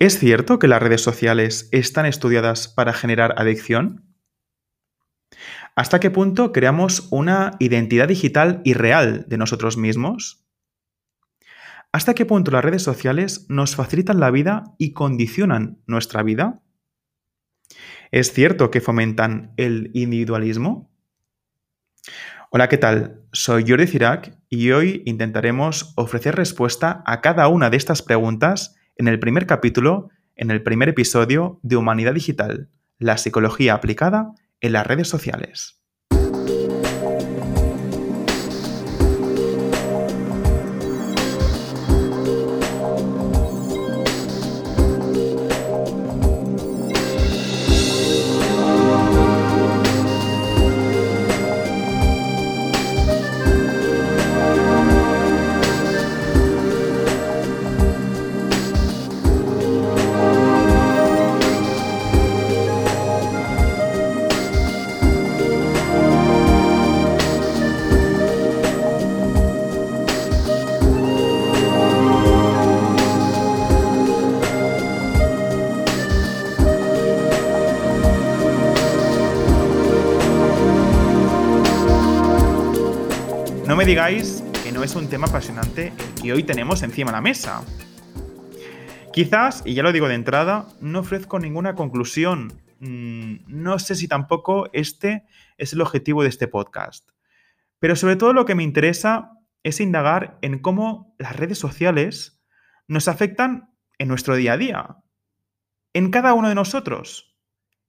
¿Es cierto que las redes sociales están estudiadas para generar adicción? ¿Hasta qué punto creamos una identidad digital y real de nosotros mismos? ¿Hasta qué punto las redes sociales nos facilitan la vida y condicionan nuestra vida? ¿Es cierto que fomentan el individualismo? Hola, ¿qué tal? Soy Jordi Cirac y hoy intentaremos ofrecer respuesta a cada una de estas preguntas en el primer capítulo, en el primer episodio de Humanidad Digital, la psicología aplicada en las redes sociales. Digáis que no es un tema apasionante el que hoy tenemos encima de la mesa. Quizás, y ya lo digo de entrada, no ofrezco ninguna conclusión. Mm, no sé si tampoco este es el objetivo de este podcast. Pero sobre todo lo que me interesa es indagar en cómo las redes sociales nos afectan en nuestro día a día, en cada uno de nosotros,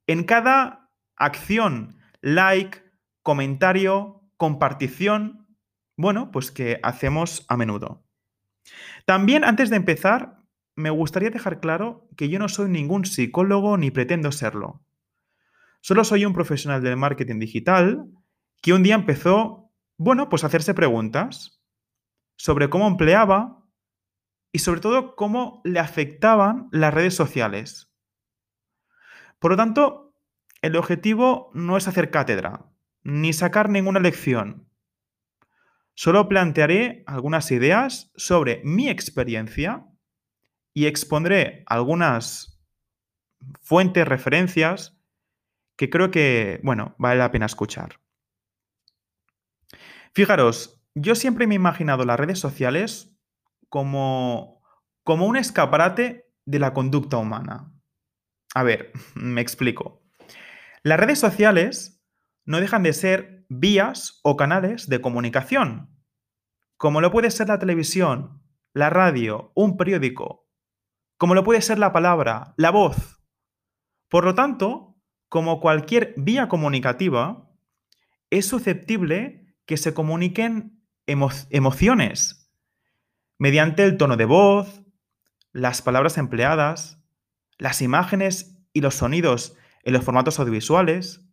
en cada acción, like, comentario, compartición bueno, pues que hacemos a menudo. También antes de empezar, me gustaría dejar claro que yo no soy ningún psicólogo ni pretendo serlo. Solo soy un profesional del marketing digital que un día empezó, bueno, pues a hacerse preguntas sobre cómo empleaba y sobre todo cómo le afectaban las redes sociales. Por lo tanto, el objetivo no es hacer cátedra, ni sacar ninguna lección. Solo plantearé algunas ideas sobre mi experiencia y expondré algunas fuentes, referencias que creo que, bueno, vale la pena escuchar. Fijaros, yo siempre me he imaginado las redes sociales como, como un escaparate de la conducta humana. A ver, me explico. Las redes sociales no dejan de ser vías o canales de comunicación, como lo puede ser la televisión, la radio, un periódico, como lo puede ser la palabra, la voz. Por lo tanto, como cualquier vía comunicativa, es susceptible que se comuniquen emociones mediante el tono de voz, las palabras empleadas, las imágenes y los sonidos en los formatos audiovisuales,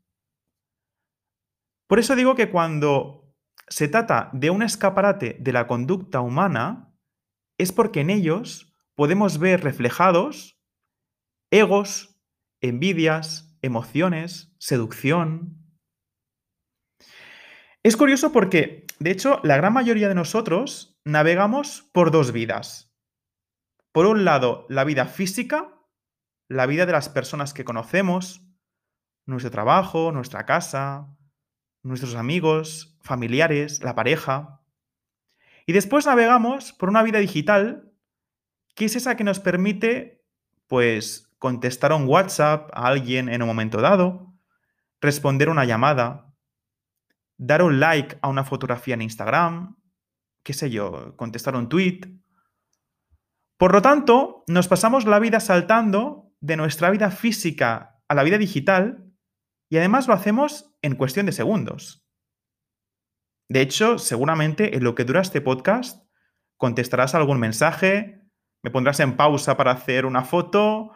por eso digo que cuando se trata de un escaparate de la conducta humana, es porque en ellos podemos ver reflejados egos, envidias, emociones, seducción. Es curioso porque, de hecho, la gran mayoría de nosotros navegamos por dos vidas. Por un lado, la vida física, la vida de las personas que conocemos, nuestro trabajo, nuestra casa, nuestros amigos, familiares, la pareja. Y después navegamos por una vida digital, que es esa que nos permite, pues, contestar un WhatsApp a alguien en un momento dado, responder una llamada, dar un like a una fotografía en Instagram, qué sé yo, contestar un tweet. Por lo tanto, nos pasamos la vida saltando de nuestra vida física a la vida digital y además lo hacemos en cuestión de segundos. De hecho, seguramente en lo que dura este podcast contestarás algún mensaje, me pondrás en pausa para hacer una foto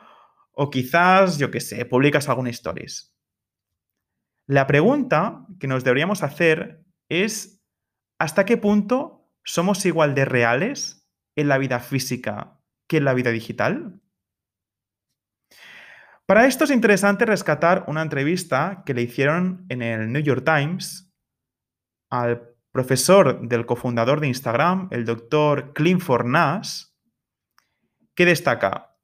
o quizás, yo qué sé, publicas alguna stories. La pregunta que nos deberíamos hacer es ¿hasta qué punto somos igual de reales en la vida física que en la vida digital? Para esto es interesante rescatar una entrevista que le hicieron en el New York Times al profesor del cofundador de Instagram, el doctor Clifford Nash, que destaca,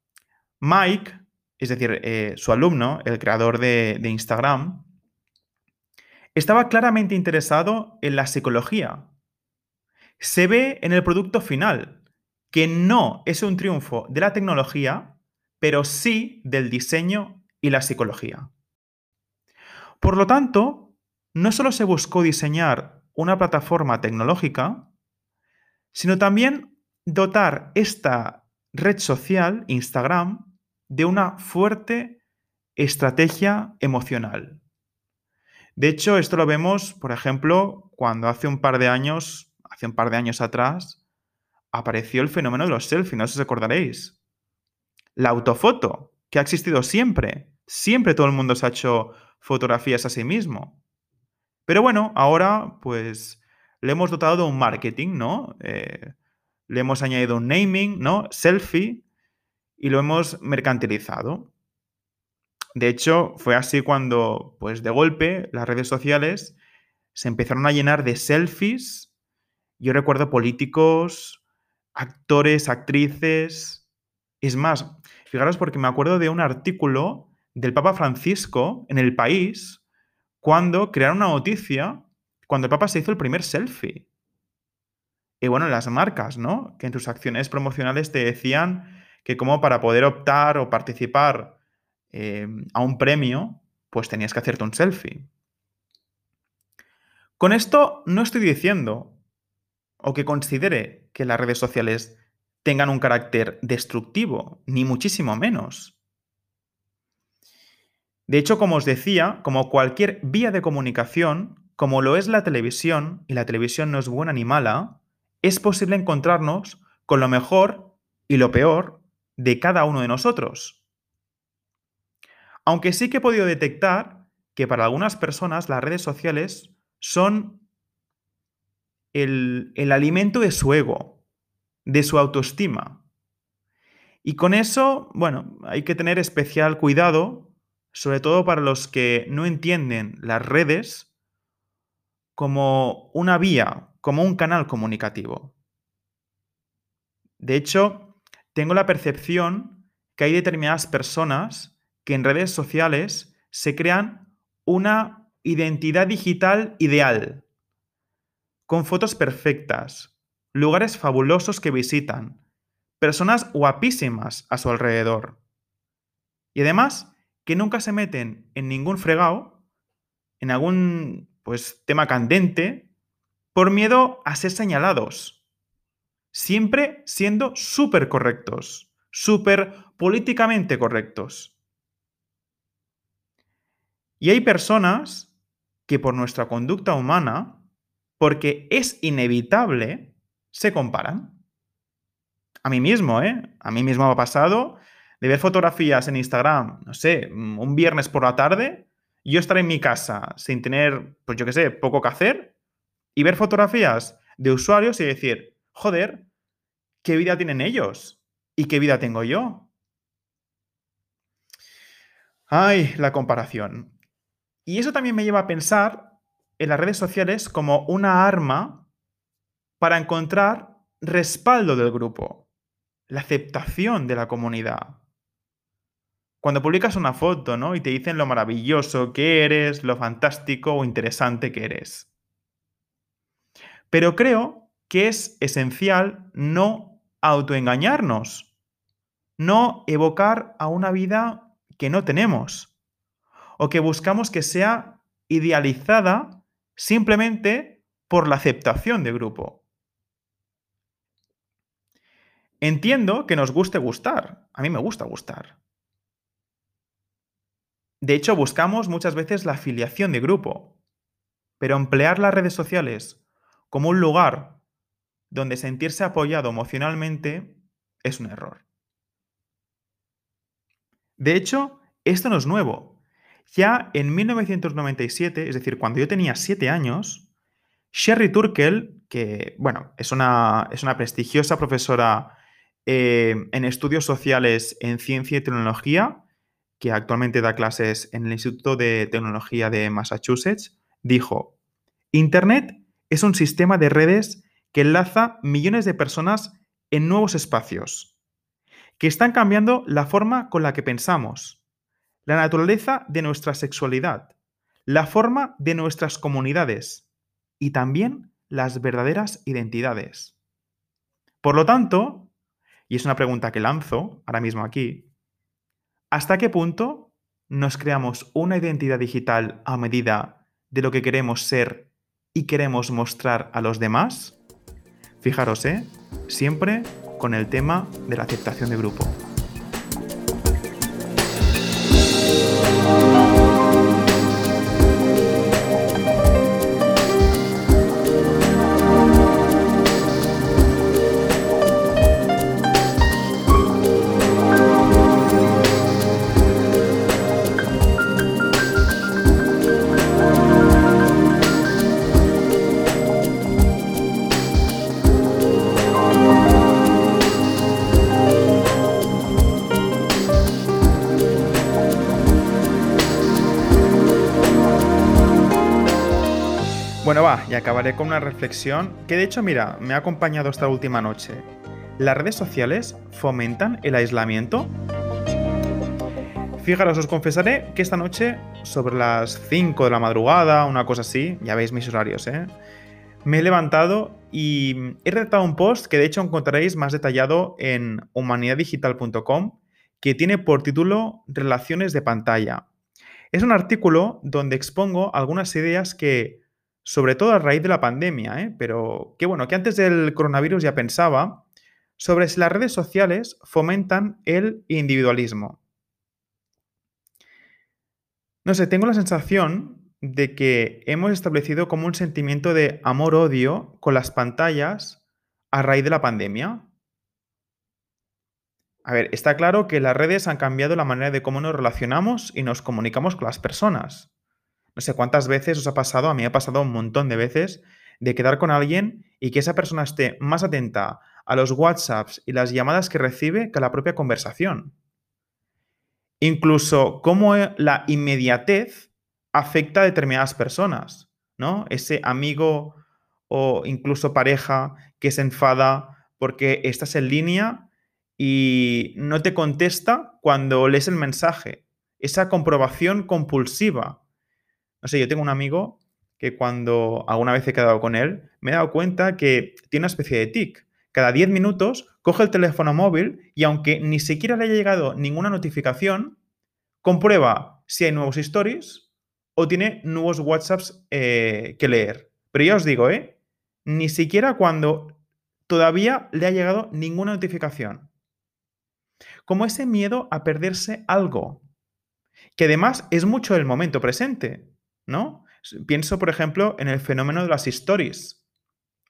Mike, es decir, eh, su alumno, el creador de Instagram, estaba claramente interesado en la psicología. Se ve en el producto final, que no es un triunfo de la tecnología, pero sí del diseño y la psicología. Por lo tanto, no solo se buscó diseñar una plataforma tecnológica, sino también dotar esta red social, Instagram, de una fuerte estrategia emocional. De hecho, esto lo vemos, por ejemplo, cuando hace un par de años, hace un par de años atrás, apareció el fenómeno de los selfies, no os acordaréis. La autofoto, que ha existido siempre. Siempre todo el mundo se ha hecho fotografías a sí mismo. Pero bueno, ahora pues le hemos dotado de un marketing, ¿no? Eh, le hemos añadido un naming, ¿no? Selfie, y lo hemos mercantilizado. De hecho, fue así cuando, pues de golpe, las redes sociales se empezaron a llenar de selfies. Yo recuerdo políticos, actores, actrices. Es más, fijaros porque me acuerdo de un artículo del Papa Francisco en El País cuando crearon una noticia cuando el Papa se hizo el primer selfie. Y bueno, las marcas, ¿no? Que en tus acciones promocionales te decían que como para poder optar o participar eh, a un premio, pues tenías que hacerte un selfie. Con esto no estoy diciendo o que considere que las redes sociales tengan un carácter destructivo, ni muchísimo menos. De hecho, como os decía, como cualquier vía de comunicación, como lo es la televisión, y la televisión no es buena ni mala, es posible encontrarnos con lo mejor y lo peor de cada uno de nosotros. Aunque sí que he podido detectar que para algunas personas las redes sociales son el, alimento de su ego, de su autoestima. Y con eso, bueno, hay que tener especial cuidado, sobre todo para los que no entienden las redes como una vía, como un canal comunicativo. De hecho, tengo la percepción que hay determinadas personas que en redes sociales se crean una identidad digital ideal, con fotos perfectas, lugares fabulosos que visitan, personas guapísimas a su alrededor. Y además, que nunca se meten en ningún fregado, en algún pues, tema candente, por miedo a ser señalados. Siempre siendo súper correctos, súper políticamente correctos. Y hay personas que por nuestra conducta humana porque es inevitable, se comparan. A mí mismo, ¿eh? A mí mismo me ha pasado de ver fotografías en Instagram, no sé, un viernes por la tarde, yo estar en mi casa sin tener, pues yo qué sé, poco que hacer, y ver fotografías de usuarios y decir, joder, ¿qué vida tienen ellos? ¿Y qué vida tengo yo? Ay, la comparación. Y eso también me lleva a pensar en las redes sociales como una arma para encontrar respaldo del grupo, la aceptación de la comunidad. Cuando publicas una foto, ¿no? Y te dicen lo maravilloso que eres, lo fantástico o interesante que eres. Pero creo que es esencial no autoengañarnos, no evocar a una vida que no tenemos o que buscamos que sea idealizada simplemente por la aceptación de grupo. Entiendo que nos guste gustar. A mí me gusta gustar. De hecho, buscamos muchas veces la afiliación de grupo. Pero emplear las redes sociales como un lugar donde sentirse apoyado emocionalmente es un error. De hecho, esto no es nuevo. Ya en 1997, es decir, cuando yo tenía 7 años, Sherry Turkel, que bueno, es una, es una prestigiosa profesora eh, en estudios sociales en ciencia y tecnología, que actualmente da clases en el Instituto de Tecnología de Massachusetts, dijo, Internet es un sistema de redes que enlaza millones de personas en nuevos espacios, que están cambiando la forma con la que pensamos, la naturaleza de nuestra sexualidad, la forma de nuestras comunidades y también las verdaderas identidades. Por lo tanto, y es una pregunta que lanzo ahora mismo aquí, ¿hasta qué punto nos creamos una identidad digital a medida de lo que queremos ser y queremos mostrar a los demás? Fijaros, ¿eh? Siempre con el tema de la aceptación de grupo. Acabaré con una reflexión que de hecho, mira, me ha acompañado esta última noche. ¿Las redes sociales fomentan el aislamiento? Fijaros, os confesaré que esta noche, sobre las 5 de la madrugada, una cosa así, ya veis mis horarios, ¿eh? Me he levantado y he redactado un post que de hecho encontraréis más detallado en humanidaddigital.com que tiene por título Relaciones de pantalla. Es un artículo donde expongo algunas ideas que sobre todo a raíz de la pandemia, ¿eh? pero que bueno, que antes del coronavirus ya pensaba sobre si las redes sociales fomentan el individualismo. No sé, tengo la sensación de que hemos establecido como un sentimiento de amor-odio con las pantallas a raíz de la pandemia. A ver, está claro que las redes han cambiado la manera de cómo nos relacionamos y nos comunicamos con las personas. No sé cuántas veces os ha pasado, a mí me ha pasado un montón de veces, de quedar con alguien y que esa persona esté más atenta a los WhatsApps y las llamadas que recibe que a la propia conversación. Incluso cómo eh, la inmediatez afecta a determinadas personas, ¿no? Ese amigo o incluso pareja que se enfada porque estás en línea y no te contesta cuando lees el mensaje. Esa comprobación compulsiva no sé, yo tengo un amigo que cuando alguna vez he quedado con él, me he dado cuenta que tiene una especie de tic. Cada 10 minutos coge el teléfono móvil y aunque ni siquiera le haya llegado ninguna notificación, comprueba si hay nuevos stories o tiene nuevos WhatsApps eh, que leer. Pero ya os digo, ¿eh? Ni siquiera cuando todavía le ha llegado ninguna notificación. Como ese miedo a perderse algo, que además es mucho el momento presente. ¿No? Pienso, por ejemplo, en el fenómeno de las stories,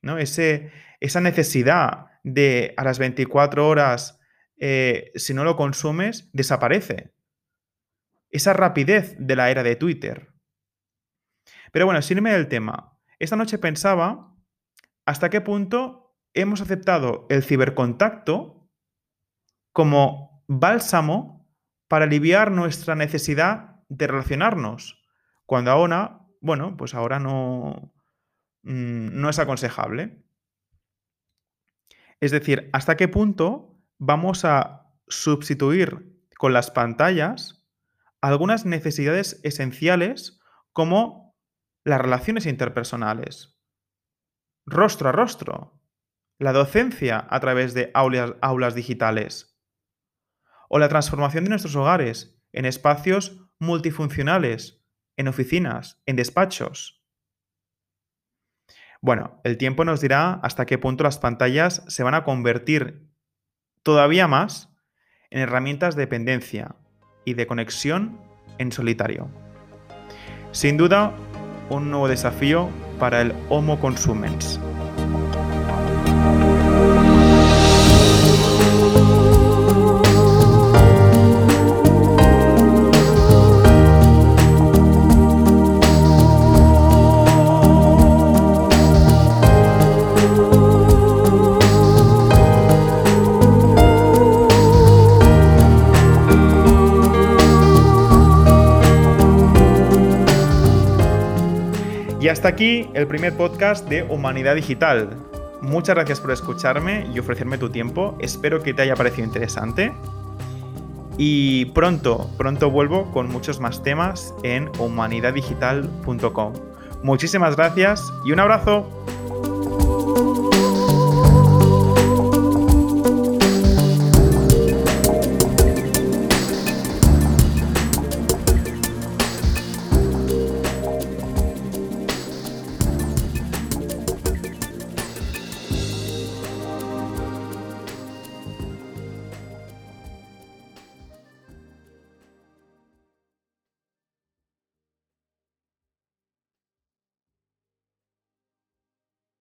¿no? Ese, esa necesidad de a las 24 horas, eh, si no lo consumes, desaparece. Esa rapidez de la era de Twitter. Pero bueno, sin irme del tema, esta noche pensaba hasta qué punto hemos aceptado el cibercontacto como bálsamo para aliviar nuestra necesidad de relacionarnos cuando ahora, bueno, pues ahora no, mm, no es aconsejable. Es decir, ¿hasta qué punto vamos a sustituir con las pantallas algunas necesidades esenciales como las relaciones interpersonales, rostro a rostro, la docencia a través de aulas, aulas digitales o la transformación de nuestros hogares en espacios multifuncionales en oficinas, en despachos. Bueno, el tiempo nos dirá hasta qué punto las pantallas se van a convertir todavía más en herramientas de dependencia y de conexión en solitario. Sin duda, un nuevo desafío para el Homo Consumens. Y hasta aquí el primer podcast de Humanidad Digital. muchas gracias por escucharme y ofrecerme tu tiempo. Espero que te haya parecido interesante. Y pronto, pronto vuelvo con muchos más temas en humanidaddigital.com. Muchísimas gracias y un abrazo.